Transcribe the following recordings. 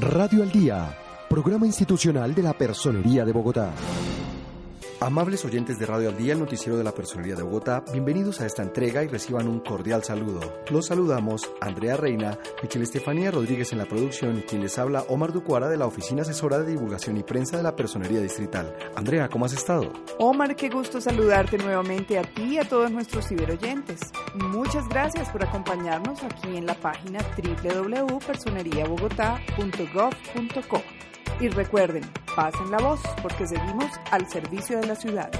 Radio al Día, programa institucional de la Personería de Bogotá. Amables oyentes de Radio al Día, el noticiero de la Personería de Bogotá, bienvenidos a esta entrega y reciban un cordial saludo. Los saludamos Andrea Reina, Michelle Estefanía Rodríguez en la producción y quien les habla Omar Ducuara de la Oficina Asesora de Divulgación y Prensa de la Personería Distrital. Andrea, ¿cómo has estado? Omar, qué gusto saludarte nuevamente a ti y a todos nuestros ciberoyentes. Muchas gracias por acompañarnos aquí en la página www.personeriabogotá.gov.co. Y recuerden, pasen la voz porque seguimos al servicio de la ciudad.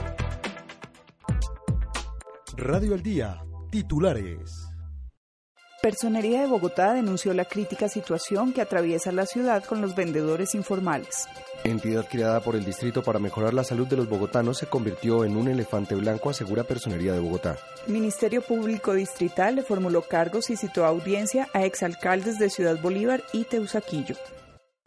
Radio al Día, titulares. Personería de Bogotá denunció la crítica situación que atraviesa la ciudad con los vendedores informales. Entidad creada por el distrito para mejorar la salud de los bogotanos se convirtió en un elefante blanco, asegura Personería de Bogotá. Ministerio Público Distrital le formuló cargos y citó a audiencia a exalcaldes de Ciudad Bolívar y Teusaquillo.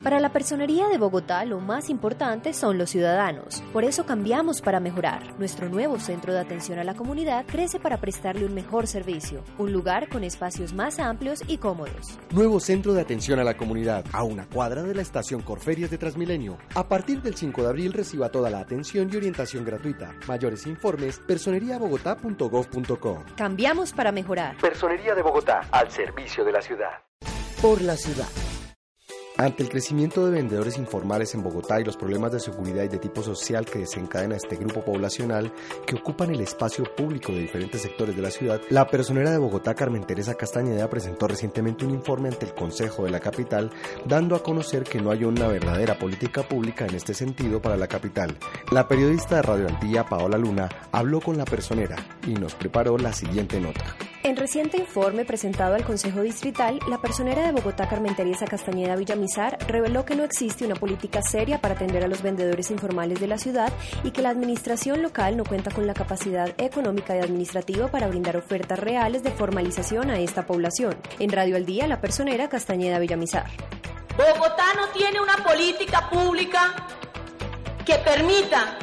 Para la personería de Bogotá lo más importante son los ciudadanos. Por eso cambiamos para mejorar. Nuestro nuevo centro de atención a la comunidad crece para prestarle un mejor servicio, un lugar con espacios más amplios y cómodos. Nuevo centro de atención a la comunidad, a una cuadra de la estación Corferias de Transmilenio. A partir del 5 de abril reciba toda la atención y orientación gratuita. Mayores informes, personeriabogotá.gov.co. Cambiamos para mejorar. Personería de Bogotá, al servicio de la ciudad. Por la ciudad. Ante el crecimiento de vendedores informales en Bogotá y los problemas de seguridad y de tipo social que desencadena este grupo poblacional que ocupan el espacio público de diferentes sectores de la ciudad, la personera de Bogotá, Carmen Teresa Castañeda, presentó recientemente un informe ante el Consejo de la capital, dando a conocer que no hay una verdadera política pública en este sentido para la capital. La periodista de Radio Antía, Paola Luna, habló con la personera y nos preparó la siguiente nota. En reciente informe presentado al Consejo Distrital, la personera de Bogotá, Carmen Teresa Castañeda Reveló que no existe una política seria para atender a los vendedores informales de la ciudad y que la administración local no cuenta con la capacidad económica y administrativa para brindar ofertas reales de formalización a esta población. En Radio al Día, la personera Castañeda Villamizar. Bogotá no tiene una política pública que permita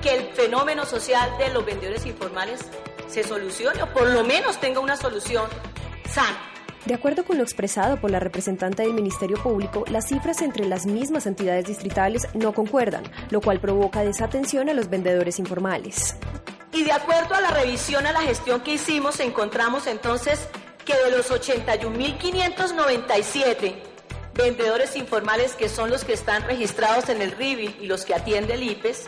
que el fenómeno social de los vendedores informales se solucione o por lo menos tenga una solución sana. De acuerdo con lo expresado por la representante del Ministerio Público, las cifras entre las mismas entidades distritales no concuerdan, lo cual provoca desatención a los vendedores informales. Y de acuerdo a la revisión a la gestión que hicimos, encontramos entonces que de los 81.597 vendedores informales que son los que están registrados en el RIBI y los que atiende el IPES,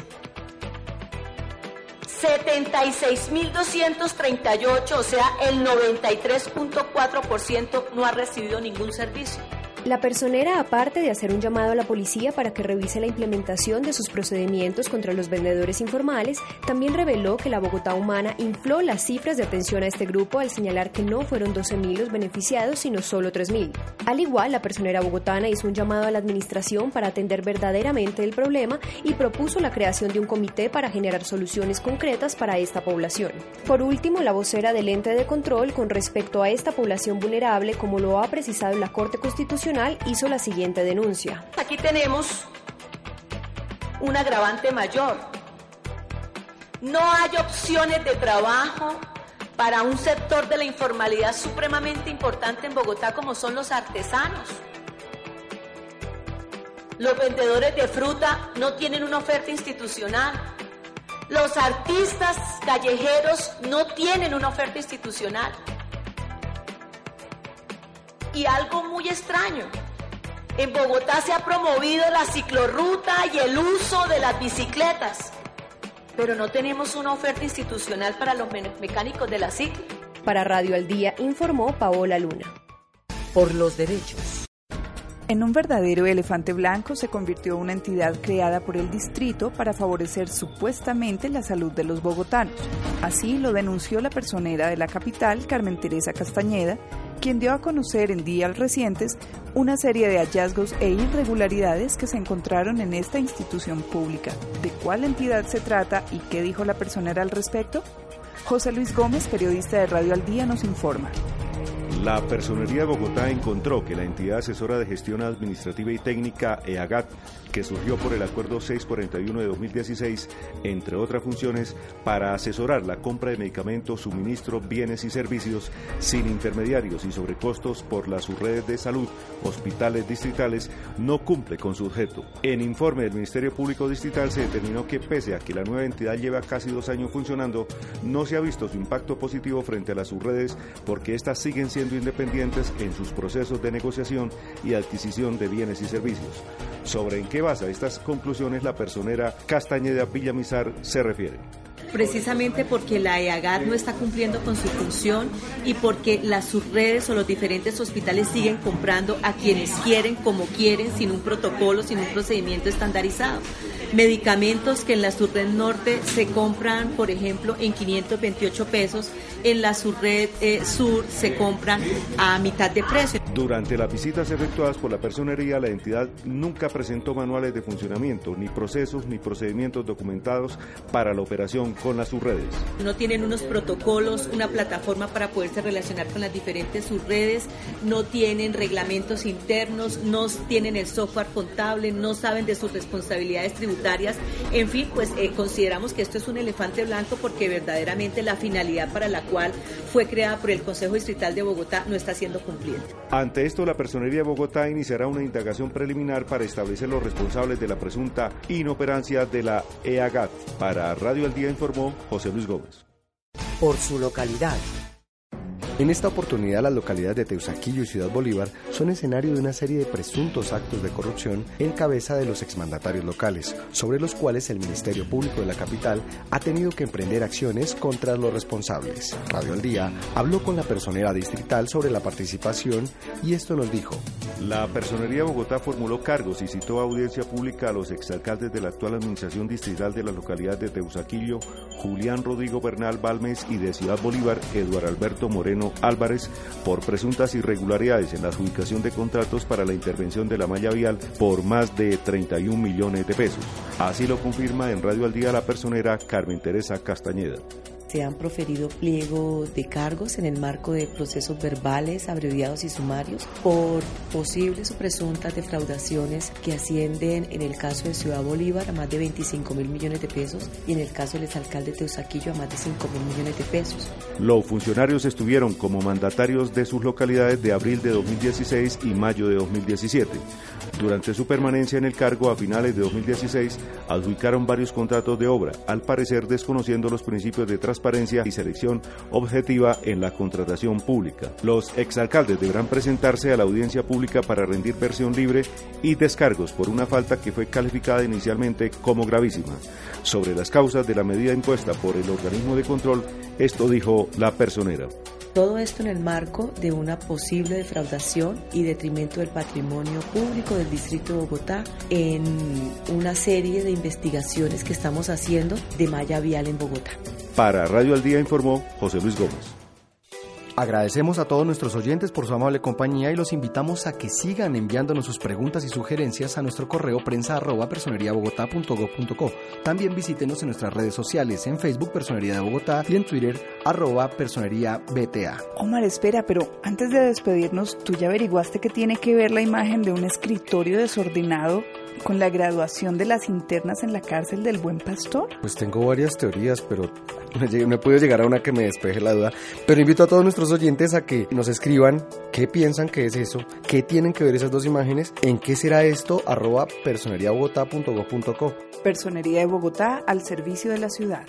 76.238, o sea, el 93.4% no ha recibido ningún servicio. La personera, aparte de hacer un llamado a la policía para que revise la implementación de sus procedimientos contra los vendedores informales, también reveló que la Bogotá Humana infló las cifras de atención a este grupo al señalar que no fueron 12.000 los beneficiados, sino solo 3.000. Al igual, la personera bogotana hizo un llamado a la administración para atender verdaderamente el problema y propuso la creación de un comité para generar soluciones concretas para esta población. Por último, la vocera del ente de control con respecto a esta población vulnerable, como lo ha precisado la Corte Constitucional, hizo la siguiente denuncia. Aquí tenemos un agravante mayor. No hay opciones de trabajo para un sector de la informalidad supremamente importante en Bogotá como son los artesanos. Los vendedores de fruta no tienen una oferta institucional. Los artistas callejeros no tienen una oferta institucional. Y algo muy extraño, en Bogotá se ha promovido la ciclorruta y el uso de las bicicletas, pero no tenemos una oferta institucional para los mecánicos de la cicla. Para Radio al Día informó Paola Luna. Por los derechos. En un verdadero elefante blanco se convirtió una entidad creada por el distrito para favorecer supuestamente la salud de los bogotanos. Así lo denunció la personera de la capital, Carmen Teresa Castañeda, quien dio a conocer en días recientes una serie de hallazgos e irregularidades que se encontraron en esta institución pública. ¿De cuál entidad se trata y qué dijo la personera al respecto? José Luis Gómez, periodista de Radio Al Día, nos informa. La Personería de Bogotá encontró que la entidad asesora de gestión administrativa y técnica EAGAT, que surgió por el Acuerdo 641 de 2016, entre otras funciones, para asesorar la compra de medicamentos, suministro, bienes y servicios sin intermediarios y sobrecostos por las subredes de salud, hospitales distritales, no cumple con su objeto. En informe del Ministerio Público Distrital se determinó que pese a que la nueva entidad lleva casi dos años funcionando, no se ha visto su impacto positivo frente a las subredes porque éstas siguen siendo independientes en sus procesos de negociación y adquisición de bienes y servicios. Sobre en qué basa estas conclusiones la personera Castañeda Villamizar se refiere precisamente porque la EAGAD no está cumpliendo con su función y porque las subredes o los diferentes hospitales siguen comprando a quienes quieren, como quieren, sin un protocolo, sin un procedimiento estandarizado. Medicamentos que en la subred norte se compran, por ejemplo, en 528 pesos, en la subred eh, sur se compran a mitad de precio. Durante las visitas efectuadas por la personería, la entidad nunca presentó manuales de funcionamiento, ni procesos ni procedimientos documentados para la operación con las subredes. No tienen unos protocolos, una plataforma para poderse relacionar con las diferentes subredes, no tienen reglamentos internos, no tienen el software contable, no saben de sus responsabilidades tributarias. En fin, pues eh, consideramos que esto es un elefante blanco porque verdaderamente la finalidad para la cual fue creada por el Consejo Distrital de Bogotá no está siendo cumplida. Ante esto, la Personería de Bogotá iniciará una indagación preliminar para establecer los responsables de la presunta inoperancia de la EAGAT. Para Radio El Día informó José Luis Gómez. Por su localidad. En esta oportunidad, las localidades de Teusaquillo y Ciudad Bolívar son escenario de una serie de presuntos actos de corrupción en cabeza de los exmandatarios locales, sobre los cuales el Ministerio Público de la capital ha tenido que emprender acciones contra los responsables. Radio al Día habló con la personera distrital sobre la participación y esto nos dijo. La Personería de Bogotá formuló cargos y citó a audiencia pública a los exalcaldes de la actual administración distrital de la localidad de Teusaquillo, Julián Rodrigo Bernal Balmes y de Ciudad Bolívar, Eduardo Alberto Moreno Álvarez, por presuntas irregularidades en la adjudicación de contratos para la intervención de la malla vial por más de 31 millones de pesos. Así lo confirma en Radio al Día la personera Carmen Teresa Castañeda se han proferido pliego de cargos en el marco de procesos verbales, abreviados y sumarios por posibles o presuntas defraudaciones que ascienden en el caso de Ciudad Bolívar a más de 25 mil millones de pesos y en el caso del exalcalde Teusaquillo a más de 5 mil millones de pesos. Los funcionarios estuvieron como mandatarios de sus localidades de abril de 2016 y mayo de 2017. Durante su permanencia en el cargo a finales de 2016, adjudicaron varios contratos de obra, al parecer desconociendo los principios de transparencia y selección objetiva en la contratación pública. Los exalcaldes deberán presentarse a la audiencia pública para rendir versión libre y descargos por una falta que fue calificada inicialmente como gravísima. Sobre las causas de la medida impuesta por el organismo de control, esto dijo la personera. Todo esto en el marco de una posible defraudación y detrimento del patrimonio público del Distrito de Bogotá en una serie de investigaciones que estamos haciendo de malla vial en Bogotá. Para Radio al Día informó José Luis Gómez. Agradecemos a todos nuestros oyentes por su amable compañía y los invitamos a que sigan enviándonos sus preguntas y sugerencias a nuestro correo prensa arroba personeriabogotá.gov.co. También visítenos en nuestras redes sociales, en Facebook Personería de Bogotá y en Twitter arroba Personería BTA. Omar, espera, pero antes de despedirnos, ¿tú ya averiguaste que tiene que ver la imagen de un escritorio desordenado con la graduación de las internas en la cárcel del Buen Pastor? Pues tengo varias teorías, pero no he podido llegar a una que me despeje la duda. Pero invito a todos nuestros oyentes a que nos escriban qué piensan que es eso, qué tienen que ver esas dos imágenes, en qué será esto, arroba personeriabogotá.go.co. Personería de Bogotá al servicio de la ciudad.